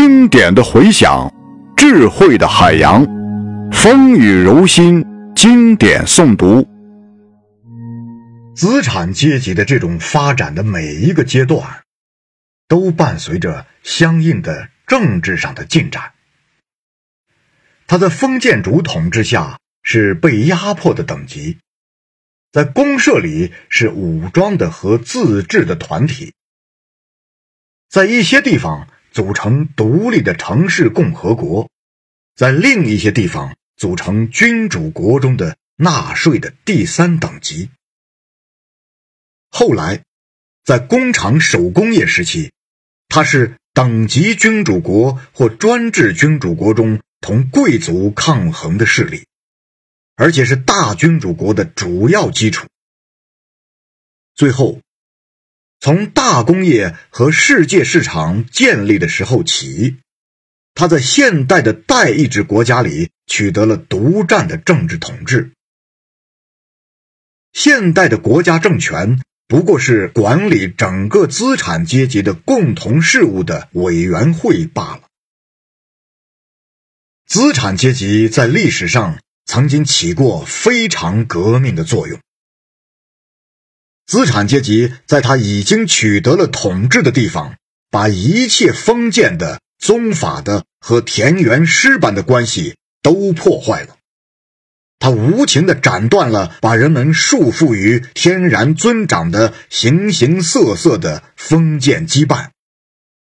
经典的回响，智慧的海洋，风雨柔心，经典诵读。资产阶级的这种发展的每一个阶段，都伴随着相应的政治上的进展。他在封建主统治下是被压迫的等级，在公社里是武装的和自治的团体，在一些地方。组成独立的城市共和国，在另一些地方组成君主国中的纳税的第三等级。后来，在工厂手工业时期，它是等级君主国或专制君主国中同贵族抗衡的势力，而且是大君主国的主要基础。最后。从大工业和世界市场建立的时候起，他在现代的代议制国家里取得了独占的政治统治。现代的国家政权不过是管理整个资产阶级的共同事务的委员会罢了。资产阶级在历史上曾经起过非常革命的作用。资产阶级在他已经取得了统治的地方，把一切封建的、宗法的和田园诗般的关系都破坏了。他无情地斩断了把人们束缚于天然尊长的形形色色的封建羁绊。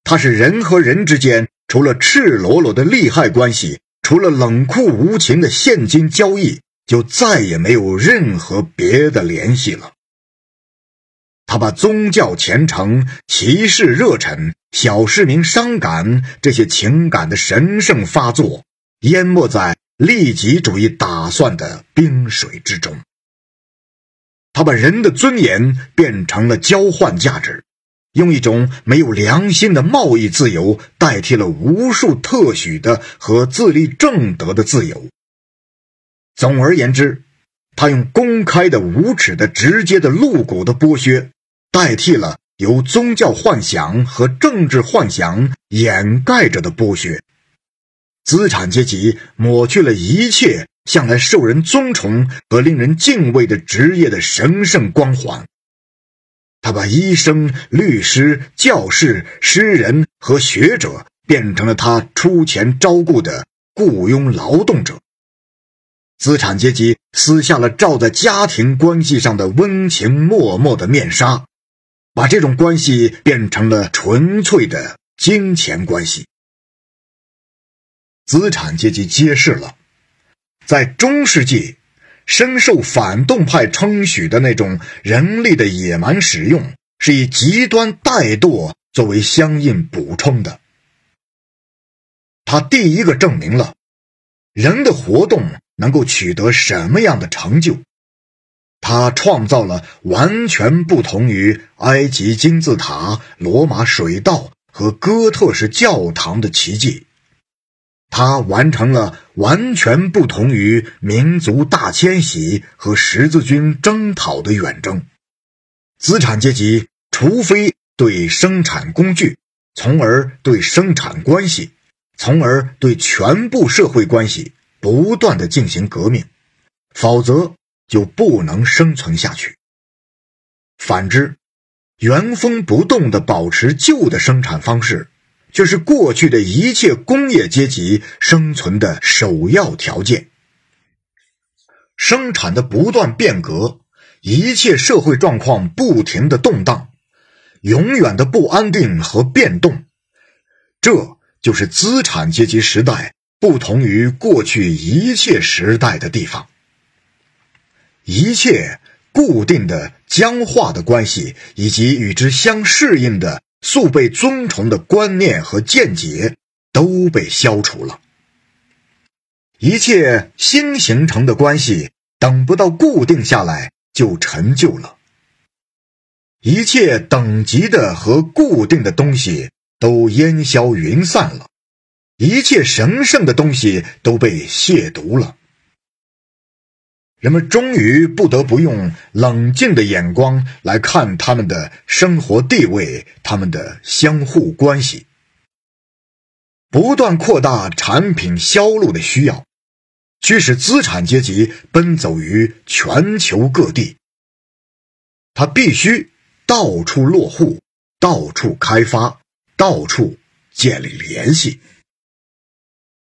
他是人和人之间除了赤裸裸的利害关系，除了冷酷无情的现金交易，就再也没有任何别的联系了。他把宗教虔诚、骑士热忱、小市民伤感这些情感的神圣发作，淹没在利己主义打算的冰水之中。他把人的尊严变成了交换价值，用一种没有良心的贸易自由代替了无数特许的和自立正德的自由。总而言之，他用公开的、无耻的、直接的、露骨的剥削。代替了由宗教幻想和政治幻想掩盖着的剥削，资产阶级抹去了一切向来受人尊崇和令人敬畏的职业的神圣光环。他把医生、律师、教士、诗人和学者变成了他出钱招雇的雇佣劳动者。资产阶级撕下了罩在家庭关系上的温情脉脉的面纱。把这种关系变成了纯粹的金钱关系。资产阶级揭示了，在中世纪，深受反动派称许的那种人力的野蛮使用，是以极端怠惰作为相应补充的。他第一个证明了，人的活动能够取得什么样的成就。他创造了完全不同于埃及金字塔、罗马水道和哥特式教堂的奇迹。他完成了完全不同于民族大迁徙和十字军征讨的远征。资产阶级除非对生产工具，从而对生产关系，从而对全部社会关系不断的进行革命，否则。就不能生存下去。反之，原封不动的保持旧的生产方式，却是过去的一切工业阶级生存的首要条件。生产的不断变革，一切社会状况不停的动荡，永远的不安定和变动，这就是资产阶级时代不同于过去一切时代的地方。一切固定的僵化的关系，以及与之相适应的素被尊崇的观念和见解，都被消除了。一切新形成的关系，等不到固定下来就陈旧了。一切等级的和固定的东西都烟消云散了，一切神圣的东西都被亵渎了。人们终于不得不用冷静的眼光来看他们的生活地位，他们的相互关系。不断扩大产品销路的需要，驱使资产阶级奔走于全球各地。他必须到处落户，到处开发，到处建立联系。